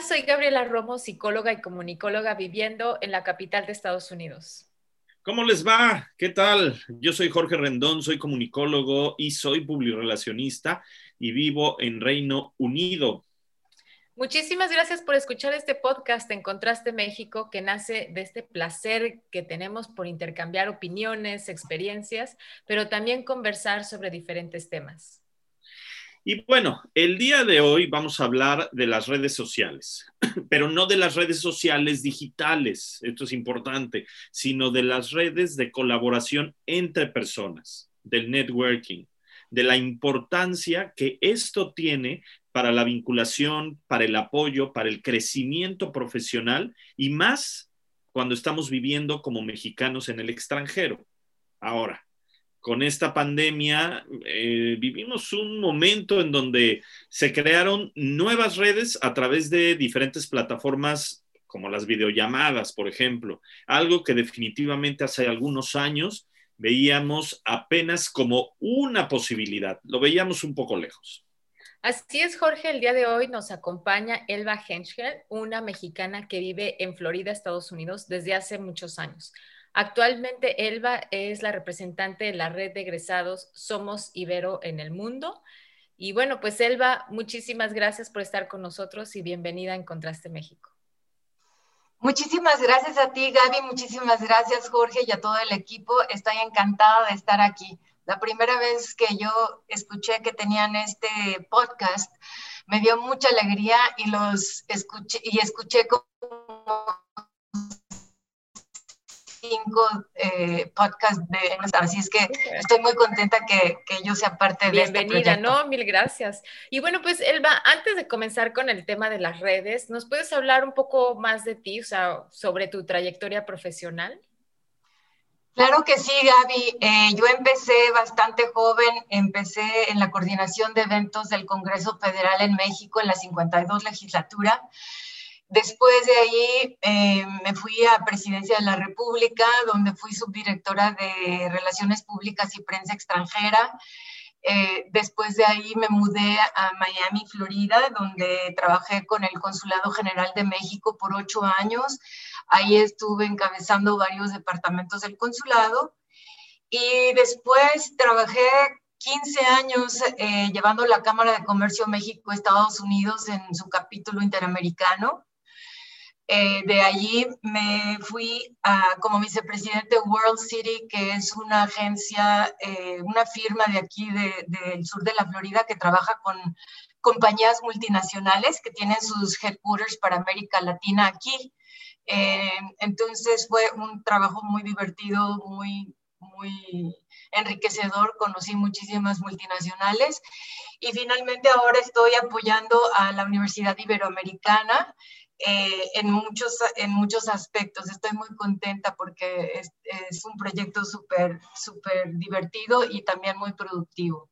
Hola, soy Gabriela Romo, psicóloga y comunicóloga viviendo en la capital de Estados Unidos. ¿Cómo les va? ¿Qué tal? Yo soy Jorge Rendón, soy comunicólogo y soy publirelacionista y vivo en Reino Unido. Muchísimas gracias por escuchar este podcast en Contraste México, que nace de este placer que tenemos por intercambiar opiniones, experiencias, pero también conversar sobre diferentes temas. Y bueno, el día de hoy vamos a hablar de las redes sociales, pero no de las redes sociales digitales, esto es importante, sino de las redes de colaboración entre personas, del networking, de la importancia que esto tiene para la vinculación, para el apoyo, para el crecimiento profesional y más cuando estamos viviendo como mexicanos en el extranjero. Ahora, con esta pandemia eh, vivimos un momento en donde se crearon nuevas redes a través de diferentes plataformas como las videollamadas, por ejemplo, algo que definitivamente hace algunos años veíamos apenas como una posibilidad, lo veíamos un poco lejos. Así es, Jorge, el día de hoy nos acompaña Elba Henschel, una mexicana que vive en Florida, Estados Unidos, desde hace muchos años. Actualmente Elba es la representante de la red de egresados Somos Ibero en el mundo. Y bueno, pues Elba, muchísimas gracias por estar con nosotros y bienvenida en Contraste México. Muchísimas gracias a ti, Gaby. Muchísimas gracias, Jorge, y a todo el equipo. Estoy encantada de estar aquí. La primera vez que yo escuché que tenían este podcast, me dio mucha alegría y los escuché y escuché como cinco eh, podcasts de así es que estoy muy contenta que, que yo sea parte de este Bienvenida, ¿no? Mil gracias. Y bueno, pues Elba, antes de comenzar con el tema de las redes, ¿nos puedes hablar un poco más de ti, o sea, sobre tu trayectoria profesional? Claro que sí, Gaby. Eh, yo empecé bastante joven, empecé en la coordinación de eventos del Congreso Federal en México en la 52 legislatura. Después de ahí eh, me fui a Presidencia de la República, donde fui subdirectora de Relaciones Públicas y Prensa Extranjera. Eh, después de ahí me mudé a Miami, Florida, donde trabajé con el Consulado General de México por ocho años. Ahí estuve encabezando varios departamentos del consulado. Y después trabajé 15 años eh, llevando la Cámara de Comercio México-Estados Unidos en su capítulo interamericano. Eh, de allí me fui a, como vicepresidente de World City, que es una agencia, eh, una firma de aquí del sur de la Florida que trabaja con compañías multinacionales que tienen sus headquarters para América Latina aquí. Eh, entonces fue un trabajo muy divertido, muy, muy enriquecedor, conocí muchísimas multinacionales y finalmente ahora estoy apoyando a la Universidad Iberoamericana eh, en, muchos, en muchos aspectos. Estoy muy contenta porque es, es un proyecto súper, súper divertido y también muy productivo.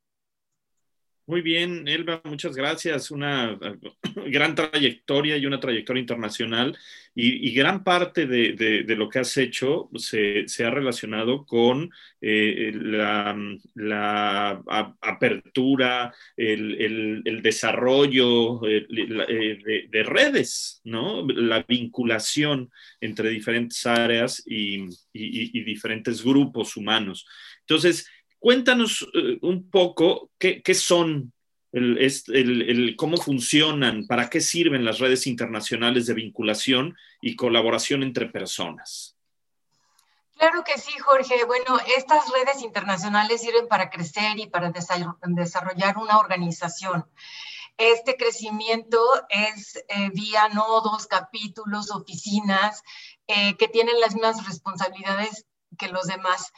Muy bien, Elba, muchas gracias. Una eh, gran trayectoria y una trayectoria internacional y, gran parte de, lo que has hecho se, ha relacionado con eh, la, apertura, el, desarrollo eh, de, redes, ¿no? La vinculación entre diferentes áreas y, y diferentes grupos humanos. Entonces, Cuéntanos eh, un poco qué, son, cómo funcionan, para qué sirven las redes internacionales de vinculación y colaboración entre personas. Claro que sí, Jorge. Bueno, estas redes internacionales sirven para crecer y para desarrollar una organización. Este crecimiento es eh, vía nodos, capítulos, oficinas eh, que tienen las mismas responsabilidades que los demás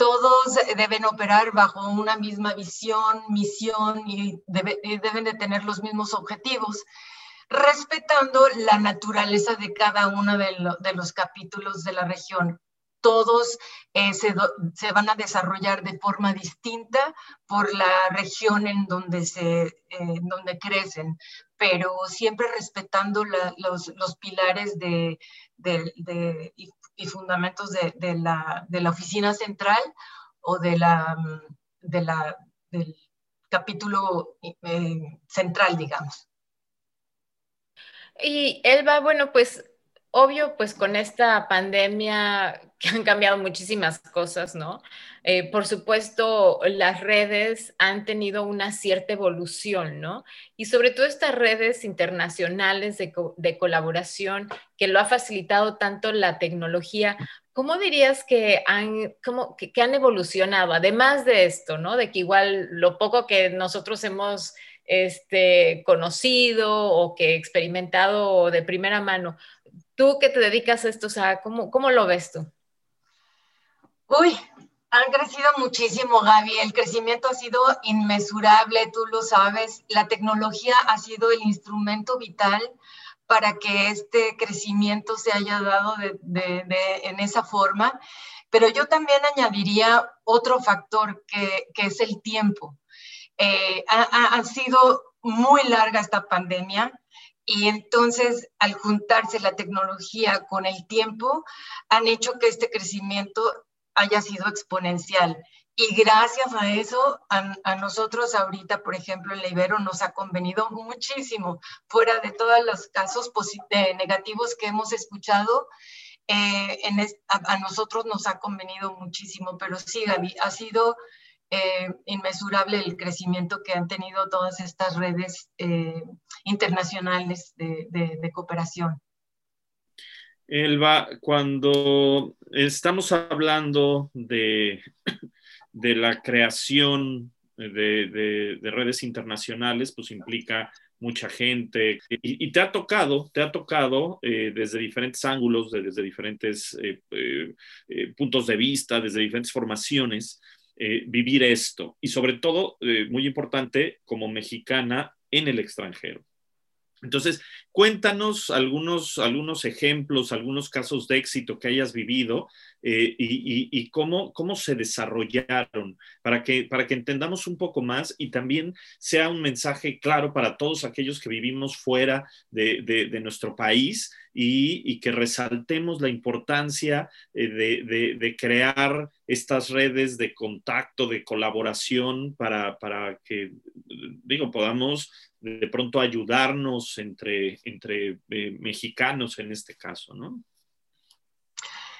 todos deben operar bajo una misma visión, misión y, deben de tener los mismos objetivos. respetando la naturaleza de cada uno de, los capítulos de la región todos eh, se, van a desarrollar de forma distinta por la región en donde, se, eh, donde crecen, pero siempre respetando los, pilares de, y, fundamentos de, la, oficina central o de la, de la, del capítulo eh, central, digamos. Y Elba, bueno, pues obvio, pues con esta pandemia que han cambiado muchísimas cosas, ¿no? Eh, por supuesto, las redes han tenido una cierta evolución, ¿no? Y sobre todo estas redes internacionales de, colaboración que lo ha facilitado tanto la tecnología. ¿Cómo dirías que han, que han evolucionado? Además de esto, ¿no? De que igual lo poco que nosotros hemos este, conocido o que experimentado de primera mano, Tú que te dedicas a esto, o sea, ¿cómo, cómo lo ves tú? Uy, han crecido muchísimo, Gaby. El crecimiento ha sido inmesurable, tú lo sabes. La tecnología ha sido el instrumento vital para que este crecimiento se haya dado de, en esa forma. Pero yo también añadiría otro factor que, que es el tiempo. Eh, ha, ha, sido muy larga esta pandemia. Y entonces, al juntarse la tecnología con el tiempo, han hecho que este crecimiento haya sido exponencial. Y gracias a eso, a, nosotros ahorita, por ejemplo, en la Ibero nos ha convenido muchísimo, fuera de todos los casos negativos que hemos escuchado, eh, en a, a, nosotros nos ha convenido muchísimo. Pero sí, Gaby, ha sido eh, inmesurable el crecimiento que han tenido todas estas redes eh, internacionales de, cooperación. Elba, cuando estamos hablando de, de la creación de, redes internacionales, pues implica mucha gente y, te ha tocado, te ha tocado eh, desde diferentes ángulos, desde diferentes puntos de vista, desde diferentes formaciones, eh, vivir esto y sobre todo, eh, muy importante, como mexicana en el extranjero. Entonces, cuéntanos algunos, algunos ejemplos, algunos casos de éxito que hayas vivido eh, y, cómo, cómo se desarrollaron para que, para que entendamos un poco más y también sea un mensaje claro para todos aquellos que vivimos fuera de, nuestro país y, que resaltemos la importancia eh, de, crear estas redes de contacto, de colaboración para, para que, digo, podamos de pronto ayudarnos entre, entre eh, mexicanos en este caso, ¿no?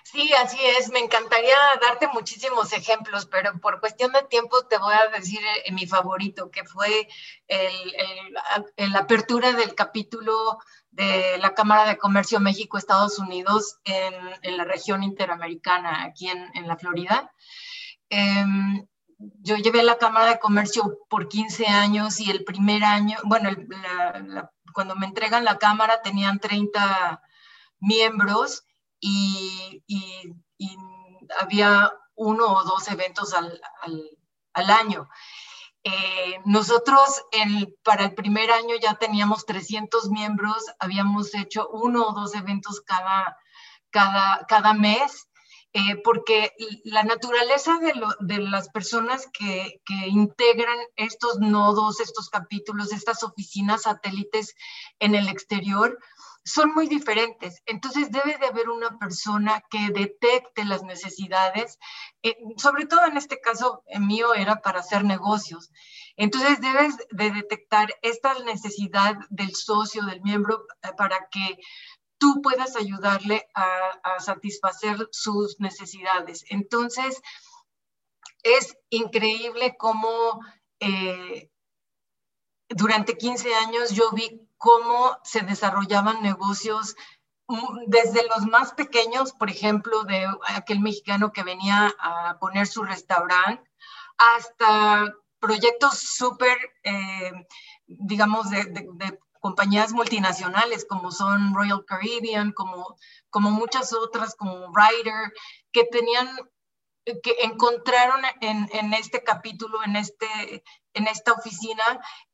Sí, así es. Me encantaría darte muchísimos ejemplos, pero por cuestión de tiempo te voy a decir eh, mi favorito, que fue la apertura del capítulo de la Cámara de Comercio México-Estados Unidos en, la región interamericana, aquí en, la Florida. Em, yo llevé la Cámara de Comercio por 15 años y el primer año, bueno, cuando me entregan la Cámara tenían 30 miembros y, había uno o dos eventos al, año. Eh, nosotros para el primer año ya teníamos 300 miembros, habíamos hecho uno o dos eventos cada, cada, cada mes, eh, porque la naturaleza de, de las personas que, que, integran estos nodos, estos capítulos, estas oficinas satélites en el exterior, son muy diferentes. Entonces debe de haber una persona que detecte las necesidades, eh, sobre todo en este caso el mío era para hacer negocios. Entonces debes de detectar esta necesidad del socio, del miembro, eh, para que tú puedas ayudarle a, satisfacer sus necesidades. Entonces, es increíble cómo eh, durante 15 años yo vi cómo se desarrollaban negocios mm, desde los más pequeños, por ejemplo, de aquel mexicano que venía a poner su restaurante, hasta proyectos súper, eh, digamos, de, compañías multinacionales como son Royal Caribbean, como, como muchas otras, como Ryder, que tenían que encontraron en, en, este capítulo, en, este, en esta oficina,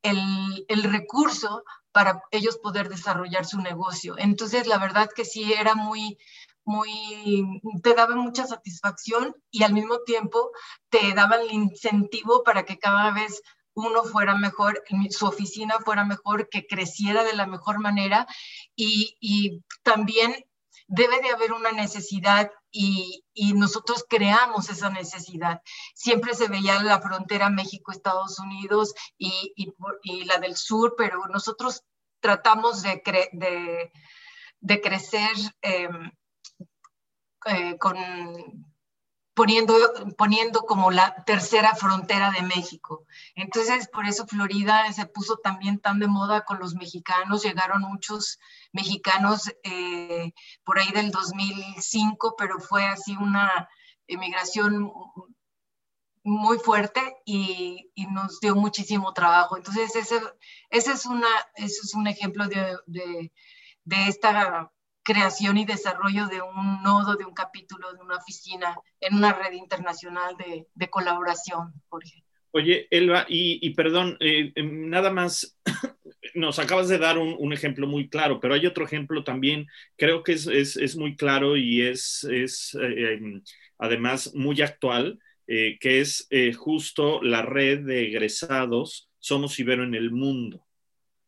el, el recurso para ellos poder desarrollar su negocio. Entonces, la verdad que sí era muy, muy, te daba mucha satisfacción y al mismo tiempo te daba el incentivo para que cada vez uno fuera mejor, su oficina fuera mejor, que creciera de la mejor manera y, y también debe de haber una necesidad y, nosotros creamos esa necesidad. Siempre se veía la frontera México-Estados Unidos y, la del sur, pero nosotros tratamos de, de, de crecer eh, eh, con poniendo, poniendo como la tercera frontera de México. Entonces, por eso Florida se puso también tan de moda con los mexicanos. Llegaron muchos mexicanos eh, por ahí del 2005, pero fue así una emigración muy fuerte y, nos dio muchísimo trabajo. Entonces, ese, ese, es, una, ese es un ejemplo de, de, de esta creación y desarrollo de un nodo, de un capítulo, de una oficina en una red internacional de, de colaboración, Jorge. Oye, Elba, y, y perdón, eh, em, nada más, nos acabas de dar un, ejemplo muy claro, pero hay otro ejemplo también, creo que es, es, es muy claro y es, es eh, em, además muy actual, eh, que es justo la red de egresados Somos Ibero en el mundo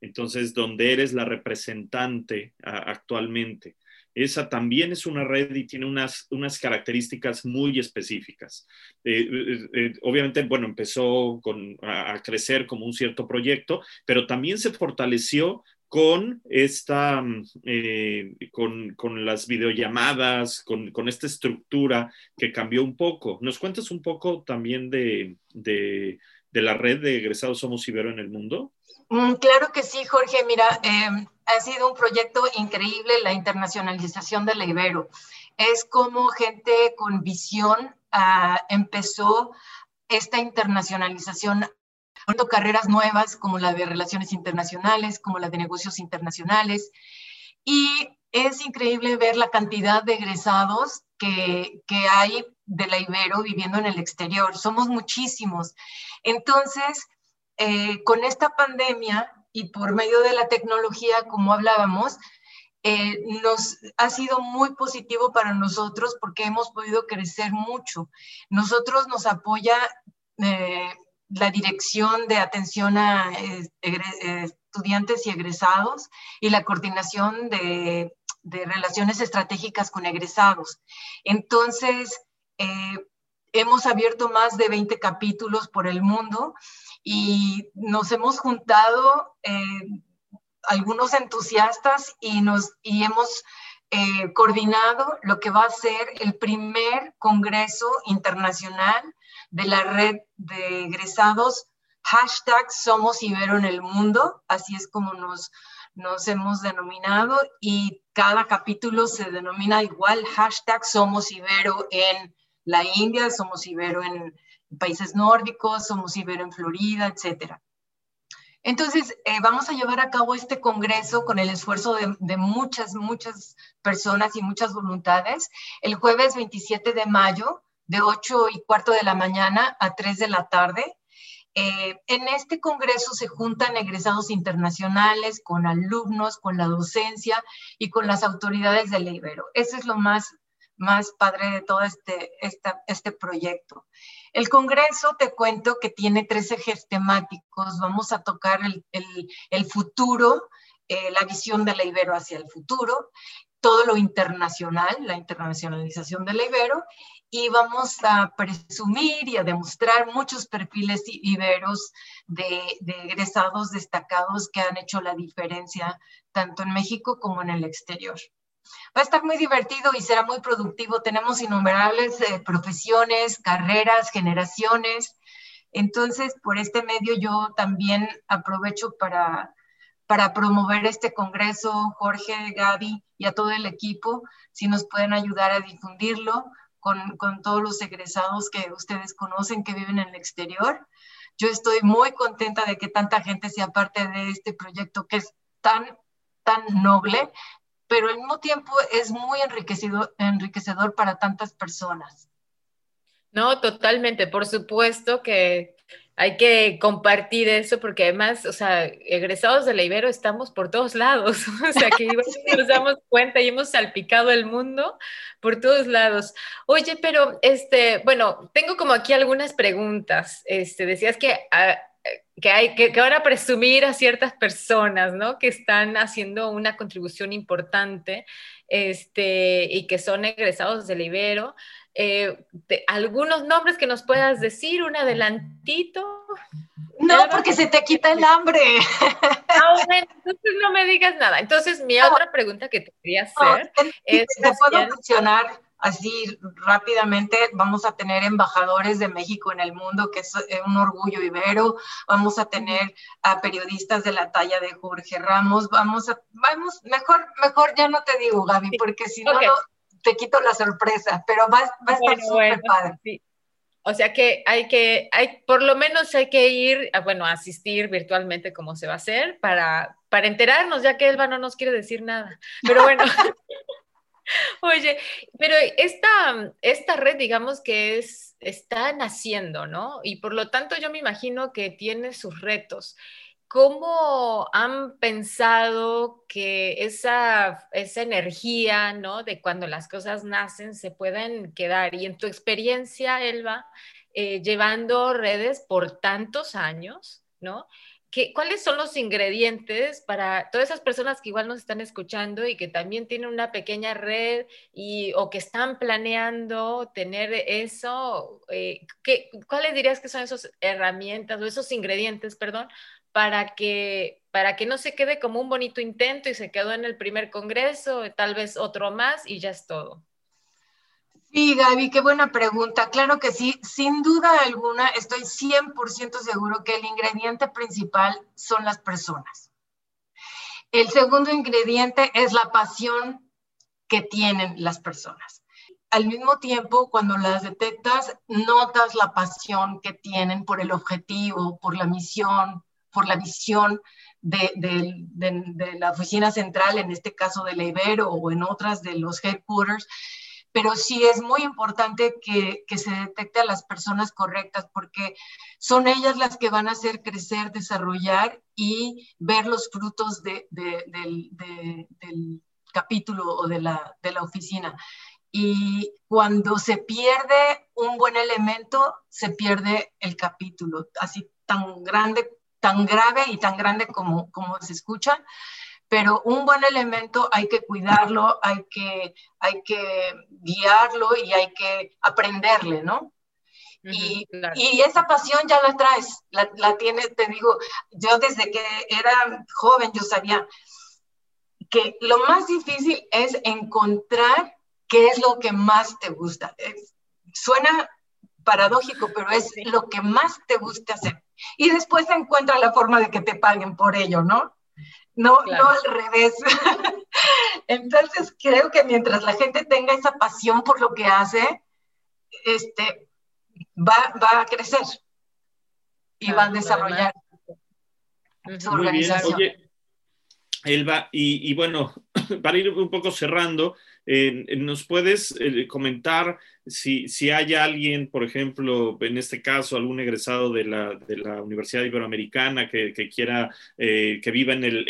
entonces donde eres la representante actualmente. Esa también es una red y tiene unas, unas características muy específicas. Eh, eh, eh obviamente, bueno, empezó a, a, crecer como un cierto proyecto, pero también se fortaleció con esta, eh, con, con, las videollamadas, con, con, esta estructura que cambió un poco. ¿Nos cuentas un poco también de, de, de la red de egresados Somos Ibero en el mundo? Mm, claro que sí, Jorge. Mira, eh, ha sido un proyecto increíble la internacionalización de la Ibero. Es como gente con visión uh, empezó esta internacionalización abriendo carreras nuevas como la de relaciones internacionales, como la de negocios internacionales. Y es increíble ver la cantidad de egresados que, que hay de la Ibero viviendo en el exterior. Somos muchísimos. Entonces, eh, con esta pandemia y por medio de la tecnología, como hablábamos, eh, nos ha sido muy positivo para nosotros porque hemos podido crecer mucho. Nosotros nos apoya eh, la dirección de atención a estudiantes y egresados y la coordinación de, de relaciones estratégicas con egresados. Entonces, eh, hemos abierto más de 20 capítulos por el mundo y nos hemos juntado eh, algunos entusiastas y, nos, y hemos eh, coordinado lo que va a ser el primer Congreso Internacional de la Red de Egresados, hashtag Somos Ibero en el Mundo, así es como nos, nos hemos denominado y cada capítulo se denomina igual, hashtag Somos Ibero en la India, Somos Ibero en países nórdicos, somos Ibero en Florida, etcétera. Entonces, eh, vamos a llevar a cabo este congreso con el esfuerzo de, muchas, muchas personas y muchas voluntades. El jueves 27 de mayo, de 8 y cuarto de la mañana a 3 de la tarde. Eh, en este congreso se juntan egresados internacionales con alumnos, con la docencia y con las autoridades del Ibero. Eso es lo más más padre de todo este, esta, este proyecto. El Congreso, te cuento que tiene tres ejes temáticos. Vamos a tocar el, el, el futuro, eh, la visión de la Ibero hacia el futuro, todo lo internacional, la internacionalización de la Ibero, y vamos a presumir y a demostrar muchos perfiles iberos de, de egresados destacados que han hecho la diferencia tanto en México como en el exterior. Va a estar muy divertido y será muy productivo. Tenemos innumerables eh, profesiones, carreras, generaciones. Entonces, por este medio yo también aprovecho para, para promover este congreso, Jorge, Gaby y a todo el equipo, si nos pueden ayudar a difundirlo con, con todos los egresados que ustedes conocen que viven en el exterior. Yo estoy muy contenta de que tanta gente sea parte de este proyecto que es tan, tan noble pero al mismo tiempo es muy enriquecedor, enriquecedor para tantas personas. No, totalmente. Por supuesto que hay que compartir eso porque además, o sea, egresados de la Ibero estamos por todos lados, o sea, que nos damos cuenta y hemos salpicado el mundo por todos lados. Oye, pero, este, bueno, tengo como aquí algunas preguntas. Este, decías que... Ah, que, hay, que, que, van a presumir a ciertas personas, ¿no? Que están haciendo una contribución importante este, y que son egresados del Ibero. Eh, algunos nombres que nos puedas decir, un adelantito. No, porque se te quita el hambre. Ah, entonces no me digas nada. Entonces, mi otra pregunta que te quería hacer es... Te puedo mencionar así rápidamente, vamos a tener embajadores de México en el mundo, que es un orgullo ibero, vamos a tener a periodistas de la talla de Jorge Ramos, vamos a, vamos, mejor, mejor ya no te digo, Gaby, porque si no, te quito la sorpresa, pero va, a estar súper padre. O sea que hay que, hay, por lo menos hay que ir, a, bueno, a asistir virtualmente como se va a hacer para, para enterarnos, ya que Elba no nos quiere decir nada. Pero bueno, Oye, pero esta, esta red, digamos que es, está naciendo, ¿no? Y por lo tanto yo me imagino que tiene sus retos. ¿Cómo han pensado que esa, esa energía, ¿no? De cuando las cosas nacen se pueden quedar? Y en tu experiencia, Elba, eh, llevando redes por tantos años, ¿no? ¿Cuáles son los ingredientes para todas esas personas que igual nos están escuchando y que también tienen una pequeña red y, o que están planeando tener eso? Eh, ¿qué, ¿Cuáles dirías que son esas herramientas o esos ingredientes, perdón, para que, para que no se quede como un bonito intento y se quedó en el primer congreso, tal vez otro más y ya es todo? Sí, Gaby, qué buena pregunta. Claro que sí, sin duda alguna, estoy 100% seguro que el ingrediente principal son las personas. El segundo ingrediente es la pasión que tienen las personas. Al mismo tiempo, cuando las detectas, notas la pasión que tienen por el objetivo, por la misión, por la visión de, la oficina central, en este caso de la Ibero o en otras de los headquarters pero sí es muy importante que, se detecte a las personas correctas porque son ellas las que van a hacer crecer, desarrollar y ver los frutos del, capítulo o de la, de la oficina. Y cuando se pierde un buen elemento, se pierde el capítulo, así tan grande, tan grave y tan grande como, como se escucha pero un buen elemento hay que cuidarlo, hay que, hay que guiarlo y hay que aprenderle, ¿no? y, y, esa pasión ya la traes, la, la tienes, te digo, yo desde que era joven yo sabía que lo más difícil es encontrar qué es lo que más te gusta. suena paradójico, pero es lo que más te gusta hacer. Y después se encuentra la forma de que te paguen por ello, ¿no? No, no al revés. Entonces creo que mientras la gente tenga esa pasión por lo que hace, este, va, va a crecer y va a desarrollar su organización. Oye, Elba, y, y, bueno, para ir un poco cerrando, ¿nos puedes eh, comentar si, si, hay alguien, por ejemplo, en este caso, algún egresado de la, de la Universidad Iberoamericana que, que quiera, eh, que viva en el,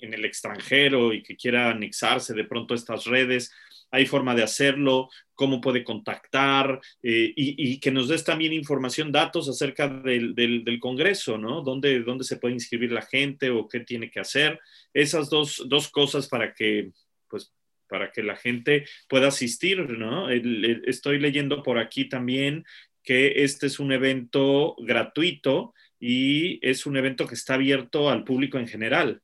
en, el, extranjero y que quiera anexarse de pronto a estas redes? ¿Hay forma de hacerlo? ¿Cómo puede contactar? Eh, y, y, que nos des también información, datos acerca del, del, del Congreso, ¿no? ¿Dónde, ¿Dónde, se puede inscribir la gente o qué tiene que hacer? Esas dos, dos cosas para que, pues, para que la gente pueda asistir, ¿no? estoy leyendo por aquí también que este es un evento gratuito y es un evento que está abierto al público en general.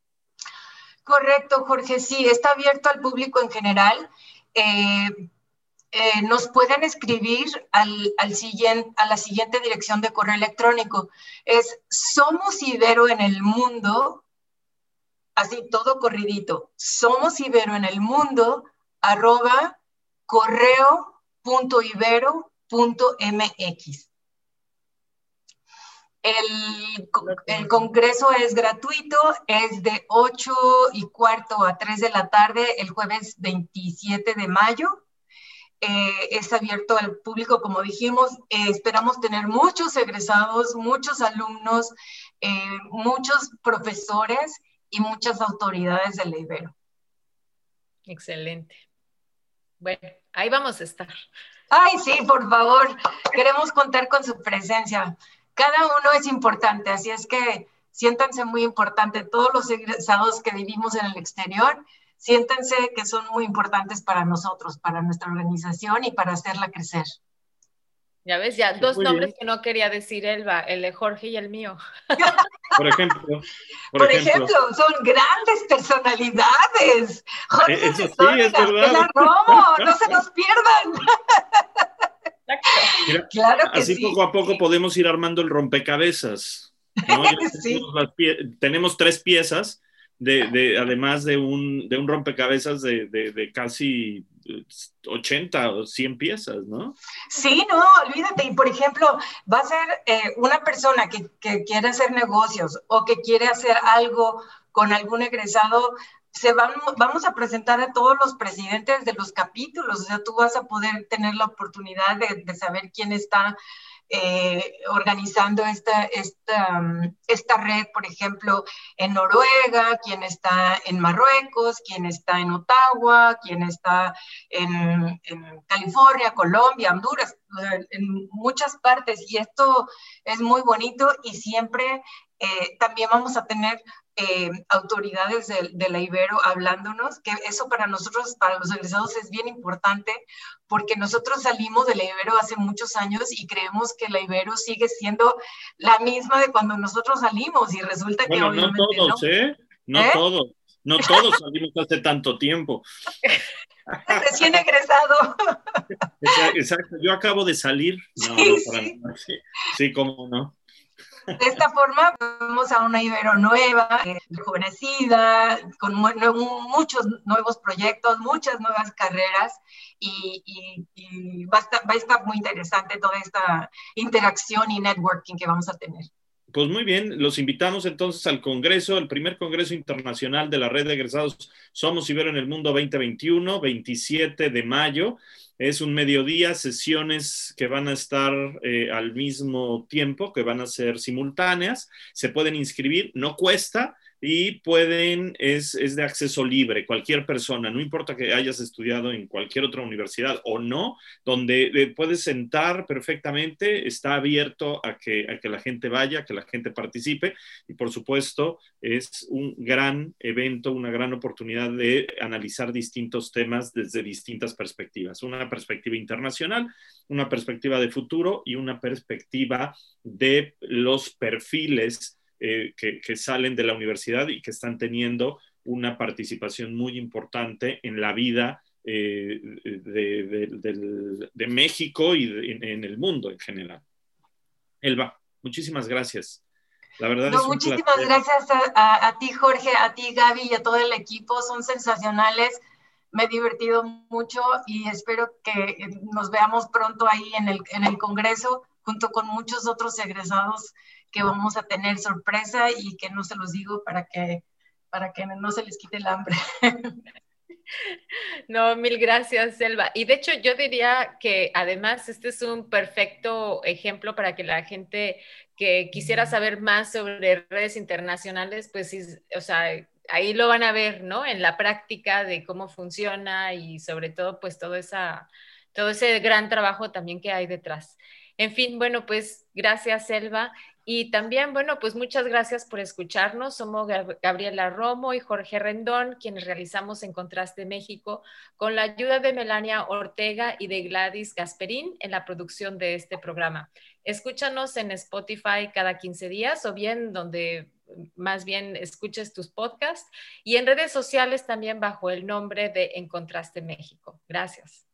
Correcto, Jorge, sí, está abierto al público en general. Eh, eh, nos pueden escribir al, al a la siguiente dirección de correo electrónico. Es somos Ibero en el mundo así todo corridito, somos Ibero en el mundo, arroba correo.ibero.mx. El, el, congreso es gratuito, es de 8 y cuarto a 3 de la tarde el jueves 27 de mayo. eh, es abierto al público, como dijimos. Eh, esperamos tener muchos egresados, muchos alumnos, eh, muchos profesores y muchas autoridades del Ibero. Excelente. Bueno, ahí vamos a estar. Ay, sí, por favor. Queremos contar con su presencia. Cada uno es importante, así es que siéntanse muy importante. Todos los egresados que vivimos en el exterior, siéntense que son muy importantes para nosotros, para nuestra organización y para hacerla crecer. Ya ves, ya dos nombres que no quería decir Elba, el de Jorge y el mío. Por ejemplo. Por, ejemplo, son grandes personalidades. Jorge eh, Eso sí, es verdad. Romo, no se nos pierdan. claro que así poco a poco podemos ir armando el rompecabezas. tenemos, tres piezas, de, además de un, de un rompecabezas de, de, casi 80 o 100 piezas, ¿no? Sí, no, olvídate. Y por ejemplo, va a ser eh, una persona que, que, quiere hacer negocios o que quiere hacer algo con algún egresado. Se van, vamos a presentar a todos los presidentes de los capítulos, o sea, tú vas a poder tener la oportunidad de, de saber quién está eh, organizando esta, esta, mm, esta red, por ejemplo, en Noruega, quien está en Marruecos, quien está en Ottawa, quien está en, California, Colombia, Honduras, en muchas partes. Y esto es muy bonito y siempre eh, también vamos a tener eh, autoridades de, la Ibero hablándonos, que eso para nosotros, para los egresados es bien importante, porque nosotros salimos de la Ibero hace muchos años y creemos que la Ibero sigue siendo la misma de cuando nosotros salimos y resulta que no todos, ¿eh? No ¿Eh? todos, no todos salimos hace tanto tiempo. Recién egresado. Exacto, yo acabo de salir. No, sí, sí. sí, cómo no. De esta forma vamos a una Ibero nueva, eh, rejuvenecida, con muchos nuevos proyectos, muchas nuevas carreras y, va, a estar, muy interesante toda esta interacción y networking que vamos a tener. Pues muy bien, los invitamos entonces al Congreso, el primer Congreso Internacional de la Red de Egresados Somos Ibero en el Mundo 2021, 27 de mayo. Es un mediodía, sesiones que van a estar eh, al mismo tiempo, que van a ser simultáneas. Se pueden inscribir, no cuesta y pueden, es, de acceso libre, cualquier persona, no importa que hayas estudiado en cualquier otra universidad o no, donde eh, puedes sentar perfectamente, está abierto a que, a que la gente vaya, que la gente participe y por supuesto es un gran evento, una gran oportunidad de analizar distintos temas desde distintas perspectivas, una perspectiva internacional, una perspectiva de futuro y una perspectiva de los perfiles eh, que, salen de la universidad y que están teniendo una participación muy importante en la vida eh, de, México y en el mundo en general. Elba, muchísimas gracias. La verdad no, muchísimas gracias a, ti, Jorge, a ti, Gaby y a todo el equipo. Son sensacionales. Me he divertido mucho y espero que nos veamos pronto ahí en el, en el Congreso junto con muchos otros egresados que vamos a tener sorpresa y que no se los digo para que, para que no se les quite el hambre. No, mil gracias, Selva. Y de hecho, yo diría que además este es un perfecto ejemplo para que la gente que quisiera saber más sobre redes internacionales, pues, o sea, ahí lo van a ver, ¿no? En la práctica de cómo funciona y sobre todo, pues, todo, esa, todo ese gran trabajo también que hay detrás. En fin, bueno, pues gracias, Selva. Y también, bueno, pues muchas gracias por escucharnos. Somos Gabriela Romo y Jorge Rendón, quienes realizamos En Contraste México, con la ayuda de Melania Ortega y de Gladys Gasperín en la producción de este programa. Escúchanos en Spotify cada 15 días o bien donde más bien escuches tus podcasts y en redes sociales también bajo el nombre de En Contraste México. Gracias.